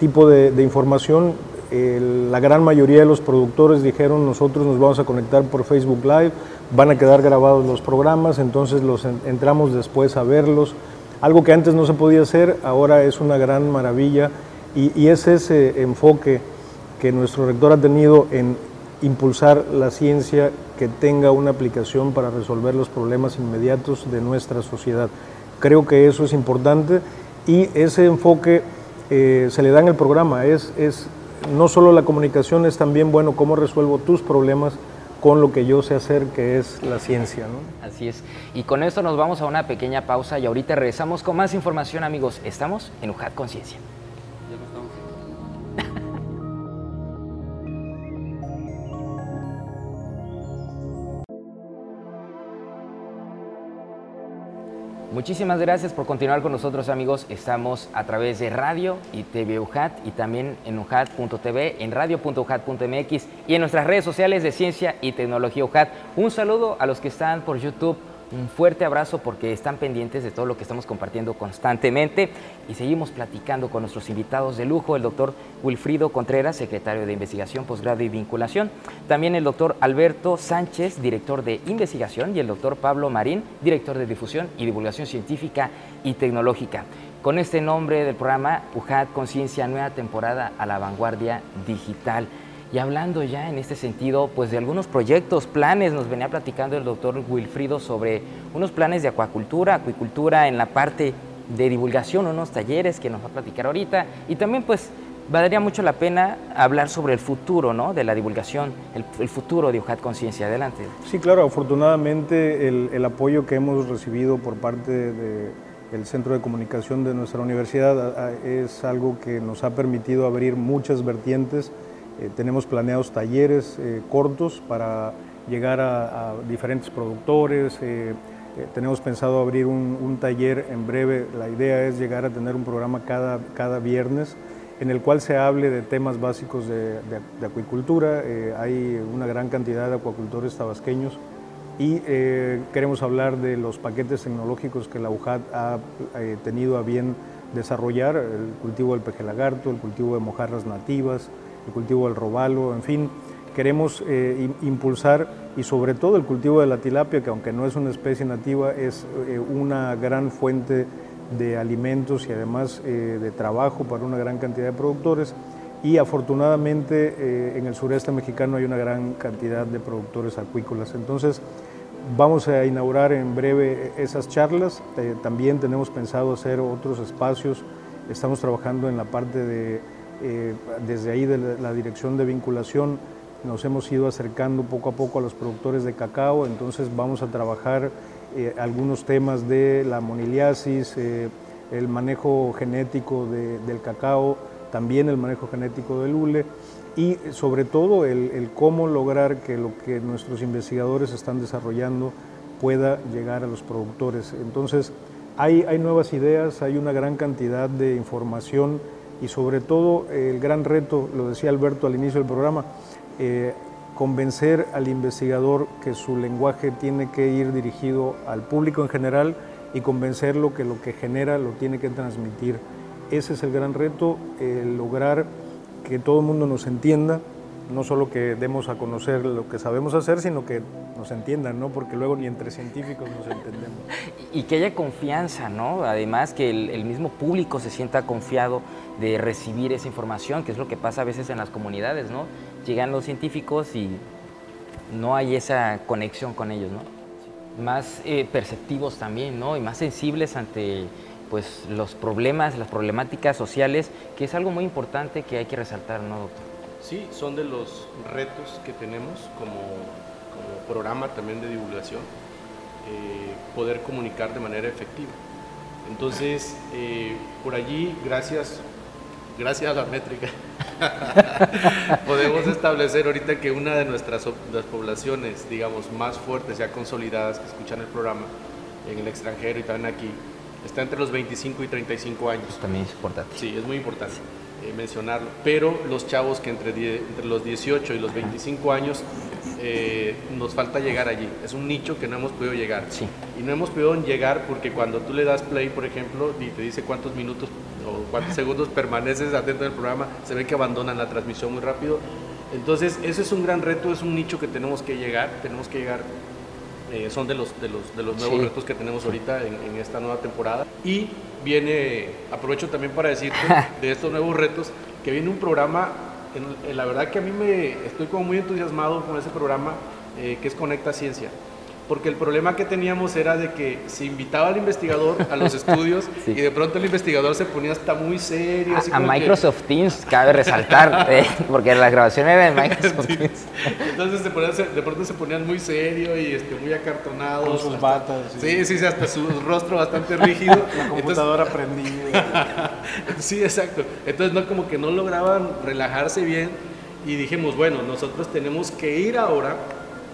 tipo de información la gran mayoría de los productores dijeron nosotros nos vamos a conectar por Facebook Live, van a quedar grabados los programas, entonces los entramos después a verlos. Algo que antes no se podía hacer, ahora es una gran maravilla y, y es ese enfoque que nuestro rector ha tenido en impulsar la ciencia que tenga una aplicación para resolver los problemas inmediatos de nuestra sociedad. Creo que eso es importante y ese enfoque eh, se le da en el programa, es, es no solo la comunicación, es también, bueno, cómo resuelvo tus problemas con lo que yo sé hacer, que es la ciencia. ¿no? Así es. Y con esto nos vamos a una pequeña pausa y ahorita regresamos con más información, amigos. Estamos en UJAT Conciencia. Muchísimas gracias por continuar con nosotros amigos. Estamos a través de radio y TV UJAT y también en UJAT.tv, en radio.ujat.mx y en nuestras redes sociales de Ciencia y Tecnología UJAT. Un saludo a los que están por YouTube un fuerte abrazo porque están pendientes de todo lo que estamos compartiendo constantemente y seguimos platicando con nuestros invitados de lujo, el doctor Wilfrido Contreras, secretario de Investigación, Posgrado y Vinculación, también el doctor Alberto Sánchez, director de Investigación, y el doctor Pablo Marín, director de Difusión y Divulgación Científica y Tecnológica. Con este nombre del programa, UJAD Conciencia, nueva temporada a la vanguardia digital. Y hablando ya en este sentido, pues de algunos proyectos, planes, nos venía platicando el doctor Wilfrido sobre unos planes de acuacultura, acuicultura en la parte de divulgación, unos talleres que nos va a platicar ahorita. Y también pues valdría mucho la pena hablar sobre el futuro ¿no? de la divulgación, el, futuro de UJAT Conciencia. Adelante. Sí, claro, afortunadamente el, apoyo que hemos recibido por parte del Centro de Comunicación de nuestra universidad es algo que nos ha permitido abrir muchas vertientes eh, tenemos planeados talleres eh, cortos para llegar a, diferentes productores. Eh, tenemos pensado abrir un, taller en breve. La idea es llegar a tener un programa cada, cada viernes en el cual se hable de temas básicos de, acuicultura. hay una gran cantidad de acuacultores tabasqueños y queremos hablar de los paquetes tecnológicos que la UJAT ha tenido a bien desarrollar, el cultivo del peje lagarto, el cultivo de mojarras nativas, el cultivo del robalo, en fin, queremos impulsar y sobre todo el cultivo de la tilapia, que aunque no es una especie nativa, es una gran fuente de alimentos y además de trabajo para una gran cantidad de productores y afortunadamente eh, en el sureste mexicano hay una gran cantidad de productores acuícolas. Entonces vamos a inaugurar en breve esas charlas. Eh, también tenemos pensado hacer otros espacios. Estamos trabajando en la parte de, eh, desde ahí de la, dirección de vinculación, nos hemos ido acercando poco a poco a los productores de cacao, entonces vamos a trabajar algunos temas de la moniliasis, el manejo genético del cacao, también el manejo genético del hule y sobre todo el, cómo lograr que lo que nuestros investigadores están desarrollando pueda llegar a los productores. Entonces, hay, hay nuevas ideas, hay una gran cantidad de información y sobre todo el gran reto, lo decía Alberto al inicio del programa, eh, convencer al investigador que su lenguaje tiene que ir dirigido al público en general y convencerlo que lo que genera lo tiene que transmitir. Ese es el gran reto, lograr que todo el mundo nos entienda, no solo que demos a conocer lo que sabemos hacer, sino que nos entiendan, ¿no? Porque luego ni entre científicos nos entendemos. Y que haya confianza, ¿no? Además que el, mismo público se sienta confiado de recibir esa información, que es lo que pasa a veces en las comunidades, ¿no? Llegan los científicos y no hay esa conexión con ellos, ¿no? Más eh, perceptivos también, ¿no? Y más sensibles ante pues los problemas, las problemáticas sociales, que es algo muy importante que hay que resaltar, ¿no, doctor? Sí, son de los retos que tenemos como, programa también de divulgación, eh, poder comunicar de manera efectiva. Entonces, eh, por allí, gracias, gracias a la métrica, podemos establecer ahorita que una de nuestras las poblaciones, digamos, más fuertes, ya consolidadas, que escuchan el programa en el extranjero y también aquí, está entre los 25 y 35 años. también es importante. Sí, es muy importante eh, mencionarlo. Pero los chavos que entre, entre los 18 y los 25 años eh, nos falta llegar allí. Es un nicho que no hemos podido llegar. Sí. Y no hemos podido llegar porque cuando tú le das play, por ejemplo, y te dice cuántos minutos o cuántos segundos permaneces atento del programa, se ve que abandonan la transmisión muy rápido. Entonces, ese es un gran reto, es un nicho que tenemos que llegar, tenemos que llegar eh, son de los, de los, de los nuevos retos que tenemos ahorita en, esta nueva temporada. Y viene, aprovecho también para decirte de estos nuevos retos, que viene un programa, en, la verdad que a mí me estoy como muy entusiasmado con ese programa eh, que es Conecta Ciencia porque el problema que teníamos era de que se invitaba al investigador a los estudios y de pronto el investigador se ponía hasta muy serio. a, Microsoft Teams, cabe resaltar, eh, porque la grabación era de Microsoft Teams. Entonces de pronto se ponían muy serio y este, muy acartonados. Con sus batas. Sí, sí, sí, hasta su rostro bastante rígido. La computadora prendida. sí, exacto. Entonces no como que no lograban relajarse bien y dijimos, bueno, nosotros tenemos que ir ahora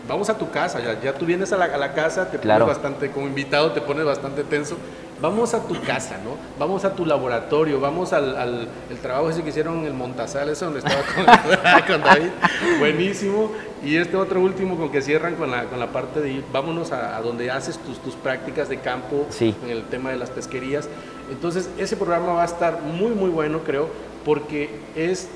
vamos a tu casa, ya, ya tú vienes a la, casa, te pones bastante, como invitado te pones bastante tenso, vamos a tu casa, ¿no? Vamos a tu laboratorio, vamos al, el trabajo ese que hicieron en el Montazal, ese donde estaba con, David, buenísimo, y este otro último con que cierran con la, con la parte de ir, vámonos a, donde haces tus, tus prácticas de campo, en el tema de las pesquerías, entonces ese programa va a estar muy, muy bueno, creo, porque es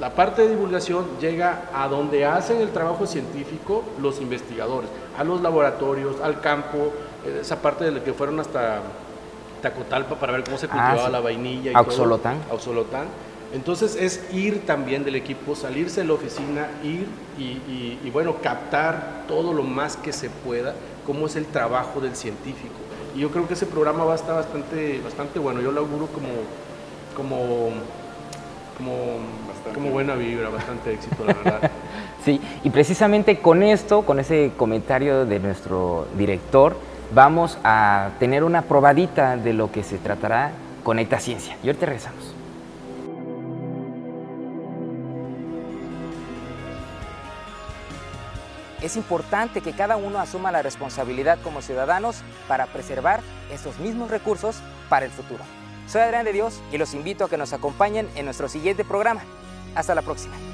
la parte de divulgación llega a donde hacen el trabajo científico los investigadores, a los laboratorios, al campo, eh, esa parte de la que fueron hasta Tacotalpa para ver cómo se cultivaba ah, la vainilla y Auxolotán. Entonces es ir también del equipo, salirse de la oficina, ir y, bueno, captar todo lo más que se pueda, cómo es el trabajo del científico. Y yo creo que ese programa va a estar bastante, bastante bueno. Yo lo auguro como, como, como como buena vibra, bastante éxito, la verdad. sí, y precisamente con esto, con ese comentario de nuestro director, vamos a tener una probadita de lo que se tratará Conecta Ciencia. Y ahorita regresamos. Es importante que cada uno asuma la responsabilidad como ciudadanos para preservar estos mismos recursos para el futuro. Soy Adrián de Dios y los invito a que nos acompañen en nuestro siguiente programa. Hasta la próxima.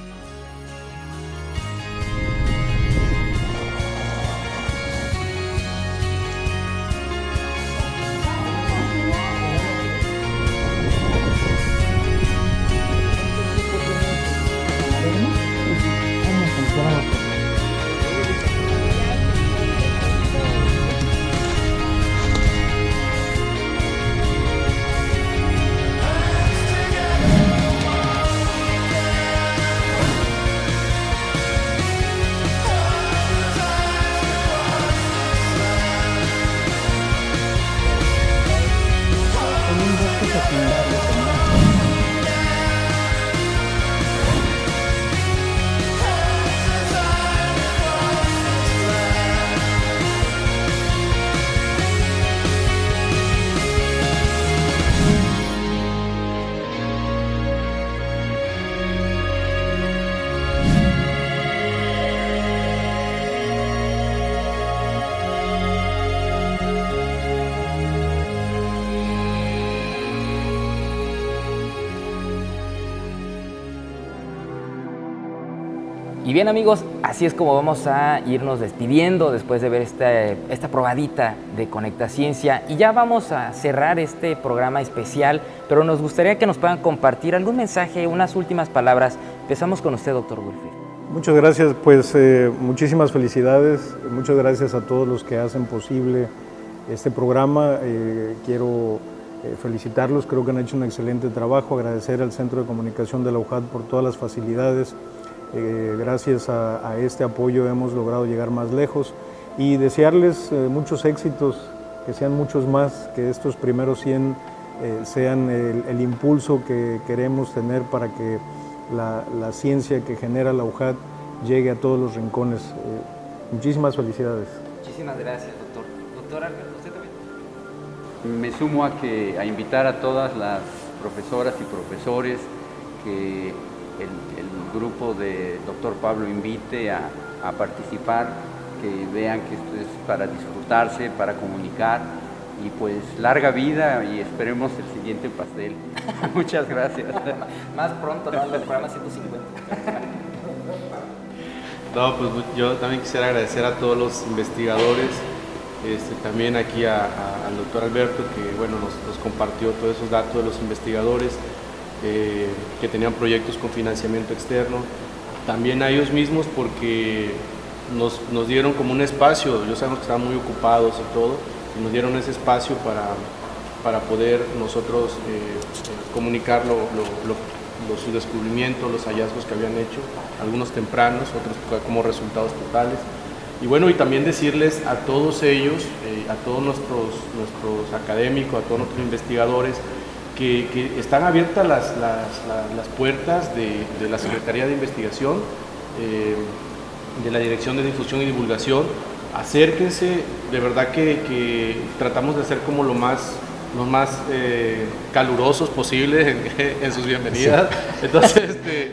Y bien amigos, así es como vamos a irnos despidiendo después de ver esta, esta probadita de Conecta Ciencia. Y ya vamos a cerrar este programa especial, pero nos gustaría que nos puedan compartir algún mensaje, unas últimas palabras. Empezamos con usted, doctor Wilfried. Muchas gracias, pues eh, muchísimas felicidades, muchas gracias a todos los que hacen posible este programa. Eh, quiero eh, felicitarlos, creo que han hecho un excelente trabajo, agradecer al Centro de Comunicación de la UJAD por todas las facilidades. Eh, gracias a, este apoyo hemos logrado llegar más lejos y desearles muchos éxitos, que sean muchos más, que estos primeros 100 sean el, impulso que queremos tener para que la, la, ciencia que genera la UJAD llegue a todos los rincones. muchísimas felicidades. Muchísimas gracias, doctor. Doctor me sumo a, que, a invitar a todas las profesoras y profesores que el, grupo de doctor Pablo invite a, participar, que vean que esto es para disfrutarse, para comunicar y pues larga vida y esperemos el siguiente pastel. Muchas gracias. Más pronto, ¿no? El programa 150. No, pues yo también quisiera agradecer a todos los investigadores este, también aquí al doctor Alberto, que bueno, nos, compartió todos esos datos de los investigadores eh, que tenían proyectos con financiamiento externo. También a ellos mismos porque nos, dieron como un espacio, yo sabemos que estaban muy ocupados y todo, y nos dieron ese espacio para, para poder nosotros eh, eh, comunicar lo, sus descubrimientos, los hallazgos que habían hecho, algunos tempranos, otros como resultados totales. Y bueno, y también decirles a todos ellos, eh, a todos nuestros, nuestros académicos, a todos nuestros investigadores, que, están abiertas las, las, puertas de, de, la Secretaría de Investigación, eh, de la Dirección de Difusión y Divulgación. Acérquense, de verdad que, tratamos de hacer como lo más los más eh, calurosos posibles en, sus bienvenidas. Entonces, este,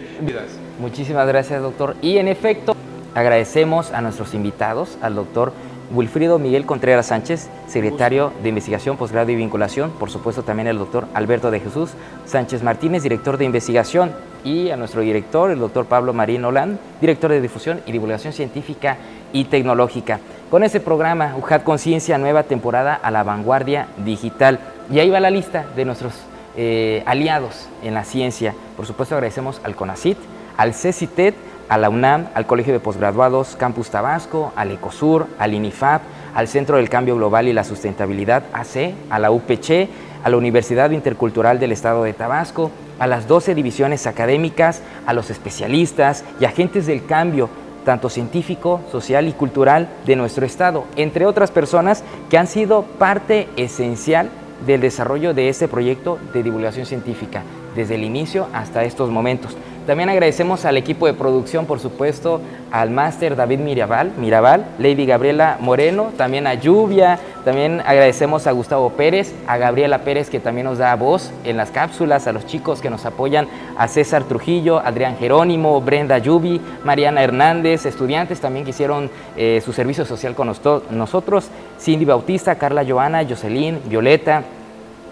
Muchísimas gracias, doctor. Y en efecto, Agradecemos a nuestros invitados, al doctor Wilfrido Miguel Contreras Sánchez, secretario de Investigación, Posgrado y Vinculación, por supuesto también el doctor Alberto de Jesús Sánchez Martínez, director de Investigación, y a nuestro director, el doctor Pablo Marín Olán, director de Difusión y Divulgación Científica y Tecnológica. Con ese programa, UJAD Conciencia, nueva temporada a la vanguardia digital. Y ahí va la lista de nuestros eh, aliados en la ciencia. Por supuesto, agradecemos al CONACIT, al CECITED, a la UNAM, al Colegio de Postgraduados Campus Tabasco, al ECOSUR, al INIFAP, al Centro del Cambio Global y la Sustentabilidad AC, a la UPC, a la Universidad Intercultural del Estado de Tabasco, a las 12 divisiones académicas, a los especialistas y agentes del cambio, tanto científico, social y cultural de nuestro Estado, entre otras personas que han sido parte esencial del desarrollo de este proyecto de divulgación científica, desde el inicio hasta estos momentos. También agradecemos al equipo de producción, por supuesto, al máster David Mirabal, Mirabal, Lady Gabriela Moreno, también a Lluvia, también agradecemos a Gustavo Pérez, a Gabriela Pérez que también nos da voz en las cápsulas, a los chicos que nos apoyan, a César Trujillo, Adrián Jerónimo, Brenda Yubi, Mariana Hernández, estudiantes también que hicieron eh, su servicio social con nosotros, Cindy Bautista, Carla Joana, Jocelyn, Violeta,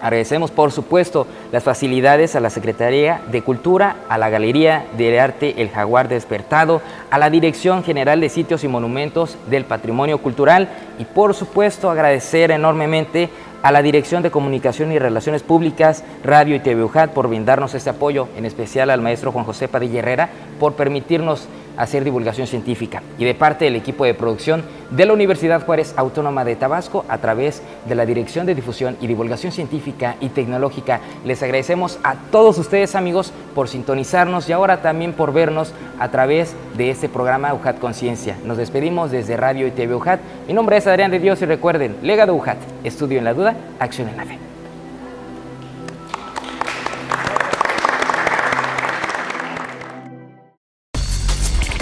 Agradecemos, por supuesto, las facilidades a la Secretaría de Cultura, a la Galería de Arte El Jaguar Despertado, a la Dirección General de Sitios y Monumentos del Patrimonio Cultural y, por supuesto, agradecer enormemente a la Dirección de Comunicación y Relaciones Públicas, Radio y TV por brindarnos este apoyo, en especial al maestro Juan José Padilla Herrera por permitirnos hacer divulgación científica y de parte del equipo de producción de la Universidad Juárez Autónoma de Tabasco a través de la Dirección de Difusión y Divulgación Científica y Tecnológica. Les agradecemos a todos ustedes amigos por sintonizarnos y ahora también por vernos a través de este programa UJAT Conciencia. Nos despedimos desde Radio y TV UJAT. Mi nombre es Adrián de Dios y recuerden, Legado UJAT, estudio en la duda, acción en la fe.